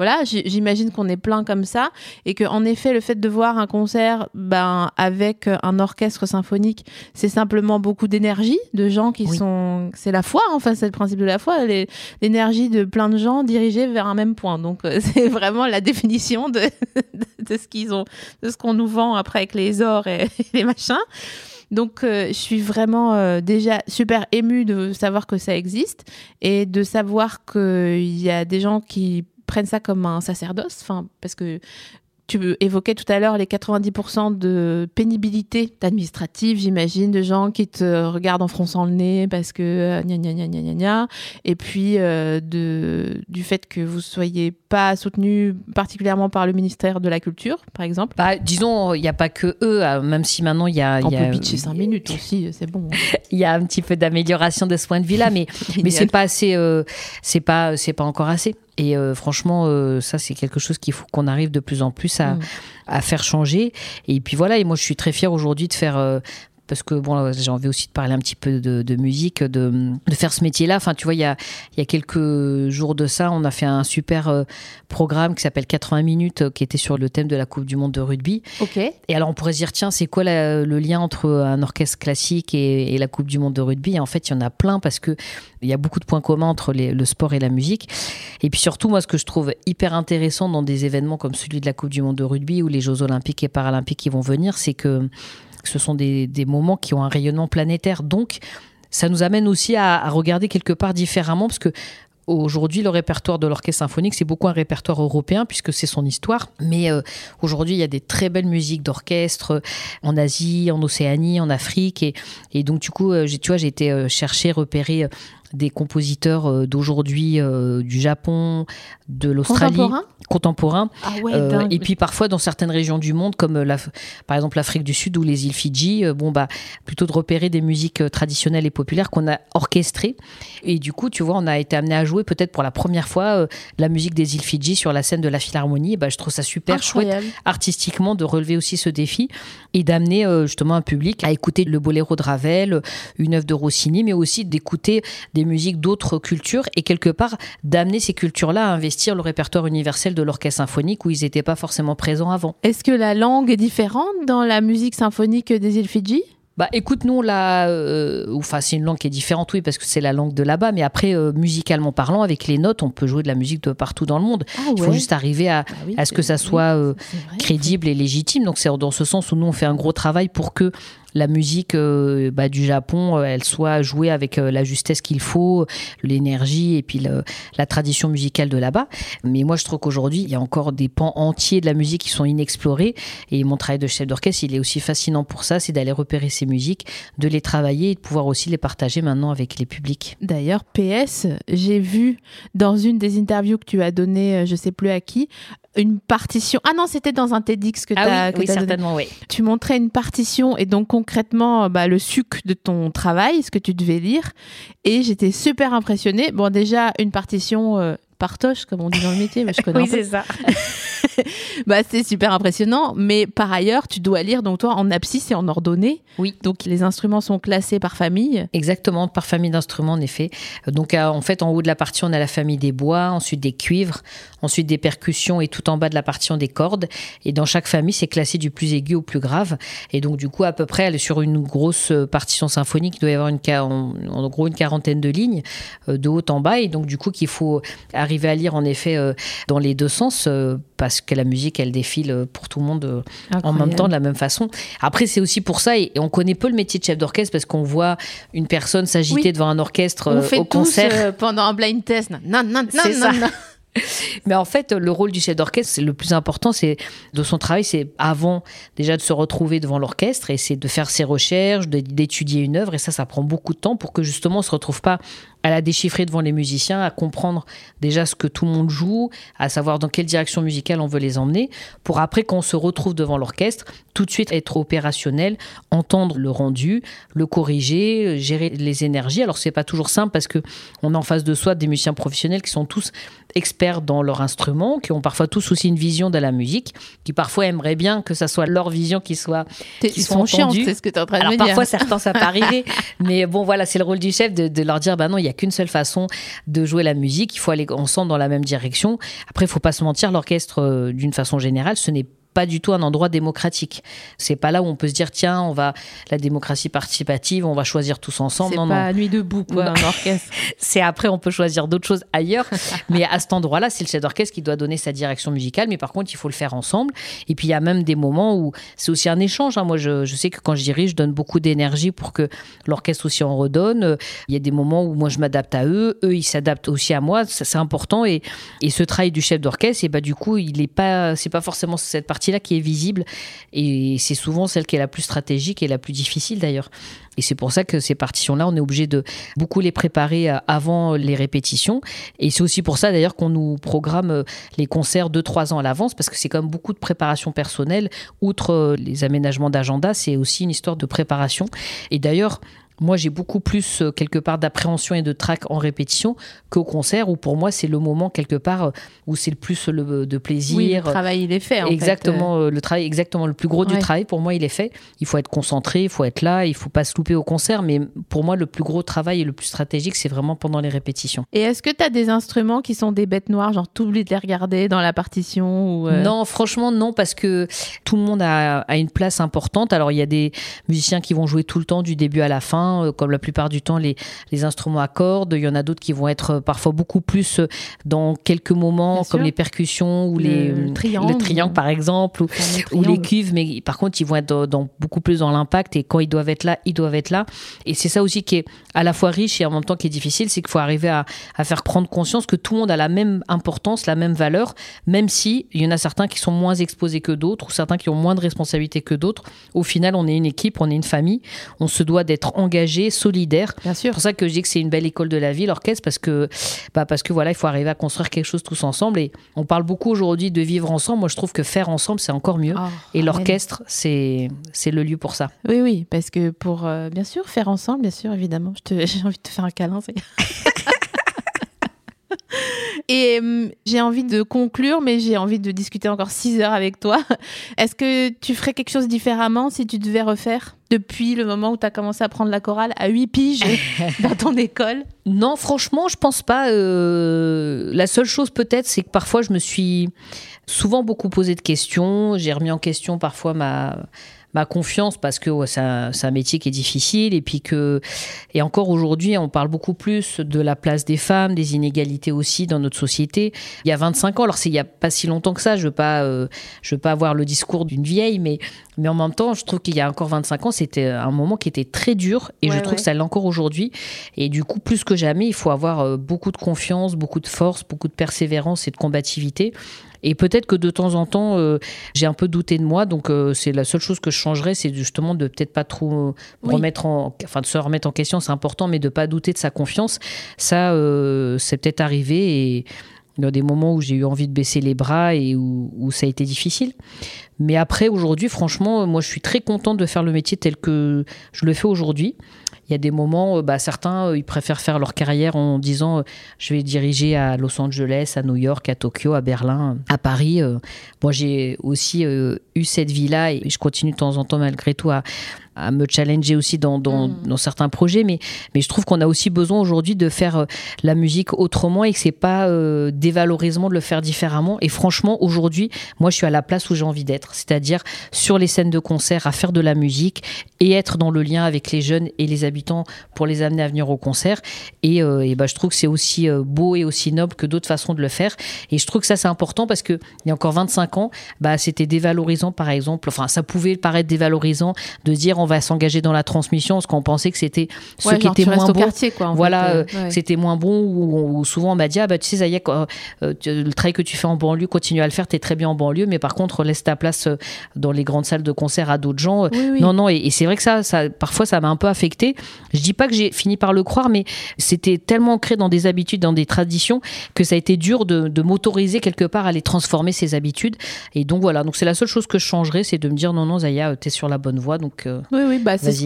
voilà, j'imagine qu'on est plein comme ça et que en effet le fait de voir un concert ben avec un orchestre symphonique, c'est simplement beaucoup d'énergie de gens qui sont c'est la foi enfin c'est le principe de la foi, l'énergie de plein de gens dirigés vers un même point. Donc euh, c'est vraiment la définition de, de ce qu'ils ont de ce qu'on nous vend après avec les ors et, les machins. Donc, euh, je suis vraiment euh, déjà super émue de savoir que ça existe et de savoir qu'il y a des gens qui prennent ça comme un sacerdoce, parce que tu évoquais tout à l'heure les 90% de pénibilité administrative, j'imagine, de gens qui te regardent en fronçant le nez parce que euh, gna gna gna gna gna et puis euh, du fait que vous soyez pas soutenu particulièrement par le ministère de la Culture, par exemple. Bah, disons, il n'y a pas que eux, euh, même si maintenant il y a... On y peut pitcher 5 minutes aussi, c'est bon. Il y a un petit peu d'amélioration de ce point de vue-là, mais, mais c'est pas assez, c'est pas, pas encore assez. Et euh, franchement, euh, ça, c'est quelque chose qu'il faut qu'on arrive de plus en plus à, mm. à, faire changer. Et puis voilà, et moi, je suis très fière aujourd'hui de faire euh, parce que bon, j'ai envie aussi de parler un petit peu de, musique, de, de, faire ce métier-là. Enfin, tu vois, il y a, il y a quelques jours de ça, on a fait un super euh, programme qui s'appelle 80 minutes, euh, qui était sur le thème de la Coupe du Monde de rugby. Ok. Et alors, on pourrait se dire, tiens, c'est quoi le lien entre un orchestre classique et, la Coupe du Monde de rugby? En fait, il y en a plein parce que il y a beaucoup de points communs entre le sport et la musique. Et puis surtout, moi, ce que je trouve hyper intéressant dans des événements comme celui de la Coupe du Monde de rugby ou les Jeux Olympiques et Paralympiques qui vont venir, c'est que ce sont des, moments qui ont un rayonnement planétaire. Donc, ça nous amène aussi à, regarder quelque part différemment, parce que Aujourd'hui, le répertoire de l'orchestre symphonique, c'est beaucoup un répertoire européen puisque c'est son histoire. Mais euh, aujourd'hui, il y a des très belles musiques d'orchestre en Asie, en Océanie, en Afrique. Et, donc, du coup, euh, tu vois, j'ai été euh, chercher, repérer des compositeurs d'aujourd'hui du Japon, de l'Australie contemporain. Ah ouais, et puis parfois dans certaines régions du monde, comme la, par exemple l'Afrique du Sud ou les îles Fidji, bon bah plutôt de repérer des musiques traditionnelles et populaires qu'on a orchestrées. Et du coup, tu vois, on a été amené à jouer peut-être pour la première fois la musique des îles Fidji sur la scène de la Philharmonie. bah, je trouve ça super chouette artistiquement de relever aussi ce défi et d'amener justement un public à écouter le boléro de Ravel, une œuvre de Rossini, mais aussi d'écouter des musiques d'autres cultures et quelque part d'amener ces cultures-là à investir le répertoire universel de l'orchestre symphonique où ils n'étaient pas forcément présents avant. Est-ce que la langue est différente dans la musique symphonique des îles Fidji? Bah écoute, nous là, euh, enfin c'est une langue qui est différente, oui, parce que c'est la langue de là-bas, mais après, euh, musicalement parlant, avec les notes, on peut jouer de la musique de partout dans le monde. Ah Il faut juste arriver à, bah à ce que ça soit euh, crédible et légitime. Donc c'est dans ce sens où nous on fait un gros travail pour que la musique euh, bah, du Japon, euh, elle soit jouée avec euh, la justesse qu'il faut, l'énergie et puis la tradition musicale de là-bas. Mais moi, je trouve qu'aujourd'hui, il y a encore des pans entiers de la musique qui sont inexplorés. Et mon travail de chef d'orchestre, il est aussi fascinant pour ça, c'est d'aller repérer ces musiques, de les travailler et de pouvoir aussi les partager maintenant avec les publics. D'ailleurs, PS, j'ai vu dans une des interviews que tu as données, je sais plus à qui, une partition. Ah non, c'était dans un TEDx que tu ah as. Oui, certainement, oui. Tu montrais une partition et donc concrètement bah, le suc de ton travail, ce que tu devais lire. Et j'étais super impressionnée. Bon, déjà, une partition euh, partoche, comme on dit dans le métier, mais je connais. oui, c'est ça. bah, c'est super impressionnant. Mais par ailleurs, tu dois lire, donc toi, en abscisse et en ordonnée. Oui. Donc les instruments sont classés par famille. Exactement, par famille d'instruments, en effet. Donc euh, en fait, en haut de la partie, on a la famille des bois, ensuite des cuivres, ensuite des percussions et tout en bas de la partie, on des cordes. Et dans chaque famille, c'est classé du plus aigu au plus grave. Et donc, du coup, à peu près, sur une grosse partition symphonique, il doit y avoir une, en, gros une quarantaine de lignes euh, de haut en bas. Et donc, du coup, qu'il faut arriver à lire, en effet, euh, dans les deux sens parce que la musique, elle défile euh, pour tout le monde euh, en même temps de la même façon. Après, c'est aussi pour ça, et on connaît peu le métier de chef d'orchestre parce qu'on voit une personne s'agiter devant un orchestre on euh, fait au concert. pendant un blind test. Non, non, non, c'est ça. Mais en fait, le rôle du chef d'orchestre, c'est le plus important, c'est de son travail, c'est avant déjà de se retrouver devant l'orchestre et c'est de faire ses recherches, d'étudier une œuvre. Et ça, ça prend beaucoup de temps pour que justement on se retrouve pas à la déchiffrer devant les musiciens, à comprendre déjà ce que tout le monde joue, à savoir dans quelle direction musicale on veut les emmener, pour après qu'on se retrouve devant l'orchestre, tout de suite être opérationnel, entendre le rendu, le corriger, gérer les énergies. Alors c'est pas toujours simple parce que on a en face de soi des musiciens professionnels qui sont tous experts dans leur instrument, qui ont parfois tous aussi une vision de la musique, qui parfois aimeraient bien que ça soit leur vision qui soit qui sont c'est ce que tu es en train de Alors me parfois certains ça peut arriver, mais bon voilà, c'est le rôle du chef de, de leur dire bah non, il y a qu'une seule façon de jouer la musique. Il faut aller ensemble dans la même direction. Après, il faut pas se mentir, l'orchestre, euh, d'une façon générale, ce n'est pas du tout un endroit démocratique. C'est pas là où on peut se dire tiens, on va la démocratie participative, on va choisir tous ensemble. C'est pas nuit debout quoi, un orchestre. c'est après on peut choisir d'autres choses ailleurs, mais à cet endroit-là, c'est le chef d'orchestre qui doit donner sa direction musicale, mais par contre, il faut le faire ensemble. Et puis il y a même des moments où c'est aussi un échange. Hein. Moi, je, je, sais que quand je dirige, je donne beaucoup d'énergie pour que l'orchestre aussi en redonne. Il y a des moments où moi je m'adapte à eux, eux ils s'adaptent aussi à moi. C'est important et, et ce travail du chef d'orchestre, et bah du coup, il est pas, c'est pas forcément cette partie là qui est visible et c'est souvent celle qui est la plus stratégique et la plus difficile d'ailleurs. Et c'est pour ça que ces partitions-là, on est obligé de beaucoup les préparer euh, avant les répétitions. Et c'est aussi pour ça d'ailleurs qu'on nous programme euh, les concerts deux, trois ans à l'avance, parce que c'est quand même beaucoup de préparation personnelle. Outre euh, les aménagements d'agenda, c'est aussi une histoire de préparation. Et d'ailleurs, moi, j'ai beaucoup plus, euh, quelque part, d'appréhension et de trac en répétition qu'au concert, où pour moi, c'est le moment, quelque part, euh, où c'est le plus le, de plaisir. Oui, le travail, il est fait. En exactement, fait. Euh. le travail, exactement. Le plus gros du travail, pour moi, il est fait. Il faut être concentré, il faut être là, il faut pas se louper au concert. Mais pour moi, le plus gros travail et le plus stratégique, c'est vraiment pendant les répétitions. Et est-ce que tu as des instruments qui sont des bêtes noires, genre tu oublies de les regarder dans la partition ou Non, franchement, non, parce que tout le monde a, a une place importante. Alors, il y a des musiciens qui vont jouer tout le temps, du début à la fin euh, comme la plupart du temps, les, les instruments à cordes. Il y en a d'autres qui vont être euh, parfois beaucoup plus euh, dans quelques moments, comme les percussions ou les le triangle, le triangle par exemple, ou, ou, les cuves. Mais par contre, ils vont être dans, beaucoup plus dans l'impact et quand ils doivent être là, ils doivent être là. Et c'est ça aussi qui est à la fois riche et en même temps qui est difficile, c'est qu'il faut arriver à, à, faire prendre conscience que tout le monde a la même importance, la même valeur, même si il y en a certains qui sont moins exposés que d'autres ou certains qui ont moins de responsabilités que d'autres. Au final, on est une équipe, on est une famille, on se doit d'être engagé engagé, solidaire. Bien sûr. C'est pour ça que je dis que c'est une belle école de la vie, l'orchestre, parce que, bah, parce que voilà, il faut arriver à construire quelque chose tous ensemble. Et on parle beaucoup aujourd'hui de vivre ensemble. Moi, je trouve que faire ensemble, c'est encore mieux. Oh, et l'orchestre, c'est c'est le lieu pour ça. Oui, oui, parce que pour, euh, bien sûr, faire ensemble, bien sûr, évidemment. Je te- J'ai envie de te faire un câlin. c'est- Et hum, j'ai envie de conclure, mais j'ai envie de discuter encore six heures avec toi. Est-ce que tu ferais quelque chose différemment si tu devais refaire depuis le moment où tu as commencé à prendre la chorale à 8 piges dans ton école? Non, franchement, je pense pas. euh, La seule chose peut-être, c'est que parfois je me suis souvent beaucoup posé de questions. J'ai remis en question parfois ma ma confiance parce que ouais, c'est un, métier qui est difficile et puis que et encore aujourd'hui on parle beaucoup plus de la place des femmes des inégalités aussi dans notre société il y a 25 ans alors c'est il y a pas si longtemps que ça je veux pas euh, je veux pas avoir le discours d'une vieille mais mais en même temps je trouve qu'il y a encore 25 ans c'était un moment qui était très dur et Ouais, je trouve ouais. que ça l'est encore aujourd'hui et du coup, plus que jamais, il faut avoir euh, beaucoup de confiance, beaucoup de force, beaucoup de persévérance et de combativité. Et peut-être que de temps en temps, euh, j'ai un peu douté de moi. Donc, euh, c'est la seule chose que je changerais, c'est justement de peut-être pas trop Oui. remettre en, enfin, de se remettre en question, c'est important, mais de pas douter de sa confiance. Ça, euh, c'est peut-être arrivé et il y a des moments où j'ai eu envie de baisser les bras et où, où ça a été difficile. Mais après, aujourd'hui, franchement, moi, je suis très contente de faire le métier tel que je le fais aujourd'hui. Il y a des moments, euh, bah, certains, euh, ils préfèrent faire leur carrière en disant euh, je vais diriger à Los Angeles, à New York, à Tokyo, à Berlin, à Paris. Moi, j'ai aussi eu cette vie-là et je continue de temps en temps, malgré tout, à, à me challenger aussi dans, dans, Mm. dans certains projets. Mais, mais je trouve qu'on a aussi besoin aujourd'hui de faire euh, la musique autrement et que c'est pas euh, dévalorisement de le faire différemment. Et franchement, aujourd'hui, moi, je suis à la place où j'ai envie d'être, c'est-à-dire sur les scènes de concert, à faire de la musique et être dans le lien avec les jeunes et les habitants pour les amener à venir au concert. Et, euh, et ben, je trouve que c'est aussi beau et aussi noble que d'autres façons de le faire. Et je trouve que ça, c'est important parce que il y a encore 25 ans, bah, c'était dévalorisant, par exemple. Enfin, ça pouvait paraître dévalorisant de dire on va s'engager dans la transmission parce qu'on pensait que c'était ceux Ouais, qui étaient moins bons voilà, euh, euh, ouais. c'était moins bon ou, ou souvent on m'a dit ah bah tu sais Zaya quoi, euh, le travail que tu fais en banlieue continue à le faire t'es très bien en banlieue mais par contre laisse ta place dans les grandes salles de concert à d'autres gens Oui, oui. non non et, et c'est vrai que ça, ça parfois ça m'a un peu affecté je dis pas que j'ai fini par le croire mais c'était tellement ancré dans des habitudes dans des traditions que ça a été dur de, de m'autoriser quelque part à les transformer ces habitudes et donc voilà donc c'est la seule chose que je changerais c'est de me dire non non Zaya t'es sur la bonne voie donc euh, Oui, oui, bah, c'est ce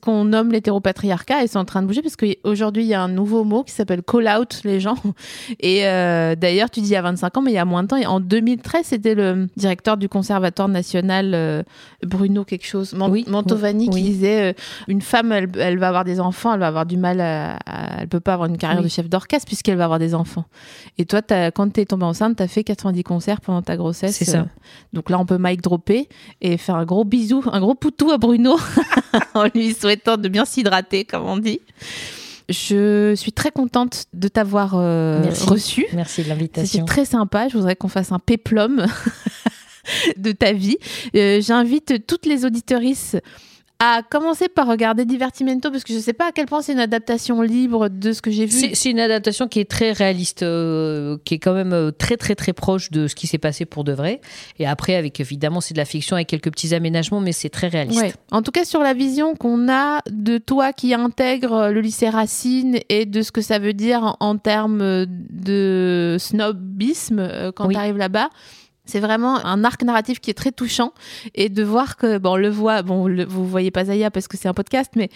qu'on ce nomme l'hétéropatriarcat et c'est en train de bouger parce qu'aujourd'hui, il y a un nouveau mot qui s'appelle call out les gens. Et euh, d'ailleurs, tu dis il y a 25 ans, mais il y a moins de temps. Et en 2013, c'était le directeur du Conservatoire national, euh, Bruno quelque chose, Man- Oui, Mantovani, oui. qui disait euh, une femme, elle, elle va avoir des enfants, elle va avoir du mal à. à- elle peut pas avoir une carrière de chef d'orchestre puisqu'elle va avoir des enfants. Et toi, quand tu es tombée enceinte, tu as fait 90 concerts pendant ta grossesse. C'est ça. Donc là, on peut mic dropper et faire un gros bisou, un gros poutou à Bruno en lui souhaitant de bien s'hydrater, comme on dit. Je suis très contente de t'avoir euh, Merci. reçu. merci de l'invitation très sympa. Je voudrais qu'on fasse un péplum de ta vie. Euh, J'invite toutes les auditorices à commencer par regarder Divertimento parce que je ne sais pas à quel point c'est une adaptation libre de ce que j'ai vu. C'est une adaptation qui est très réaliste, euh, qui est quand même euh, très très très proche de ce qui s'est passé pour de vrai. Et après, avec évidemment, c'est de la fiction avec quelques petits aménagements, mais c'est très réaliste. Ouais. En tout cas, sur la vision qu'on a de toi qui intègre le lycée Racine et de ce que ça veut dire en, en termes de snobisme euh, quand Oui. tu arrives là-bas. C'est vraiment un arc narratif qui est très touchant et de voir que, bon, on le voit, bon, le- vous voyez pas Zaya parce que c'est un podcast, mais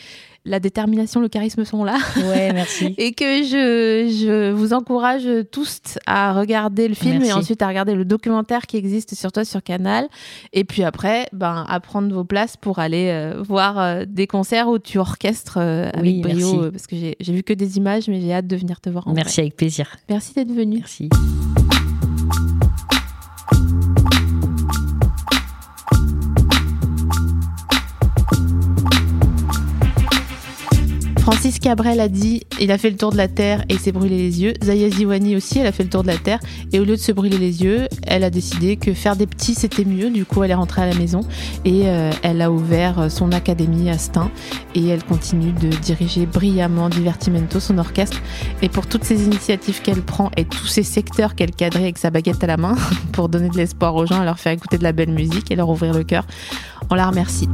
la détermination, le charisme sont là Ouais, merci. et que je, je vous encourage tous à regarder le film Merci. et ensuite à regarder le documentaire qui existe sur toi sur Canal. Et puis après, ben, à prendre vos places pour aller euh, voir euh, des concerts où tu orchestres euh, avec brio. merci. parce que j'ai vu que des images, mais j'ai hâte de venir te voir en Merci avec plaisir. Merci d'être venu. Merci. Francis Cabrel a dit il a fait le tour de la Terre et s'est brûlé les yeux. Zaya Ziwani aussi, elle a fait le tour de la Terre et au lieu de se brûler les yeux, elle a décidé que faire des petits c'était mieux. Du coup, elle est rentrée à la maison et euh, elle a ouvert son académie à Stein et elle continue de diriger brillamment Divertimento, son orchestre. Et pour toutes ces initiatives qu'elle prend et tous ces secteurs qu'elle cadre avec sa baguette à la main pour donner de l'espoir aux gens leur faire écouter de la belle musique et leur ouvrir le cœur, on la remercie.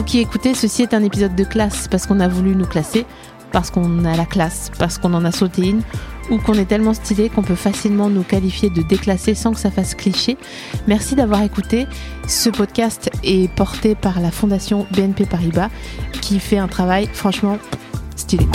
Vous qui écoutez, ceci est un épisode de classe parce qu'on a voulu nous classer, parce qu'on a la classe, parce qu'on en a sauté une, ou qu'on est tellement stylé qu'on peut facilement nous qualifier de déclassé sans que ça fasse cliché. Merci d'avoir écouté. Ce podcast est porté par la fondation BNP Paribas qui fait un travail franchement stylé.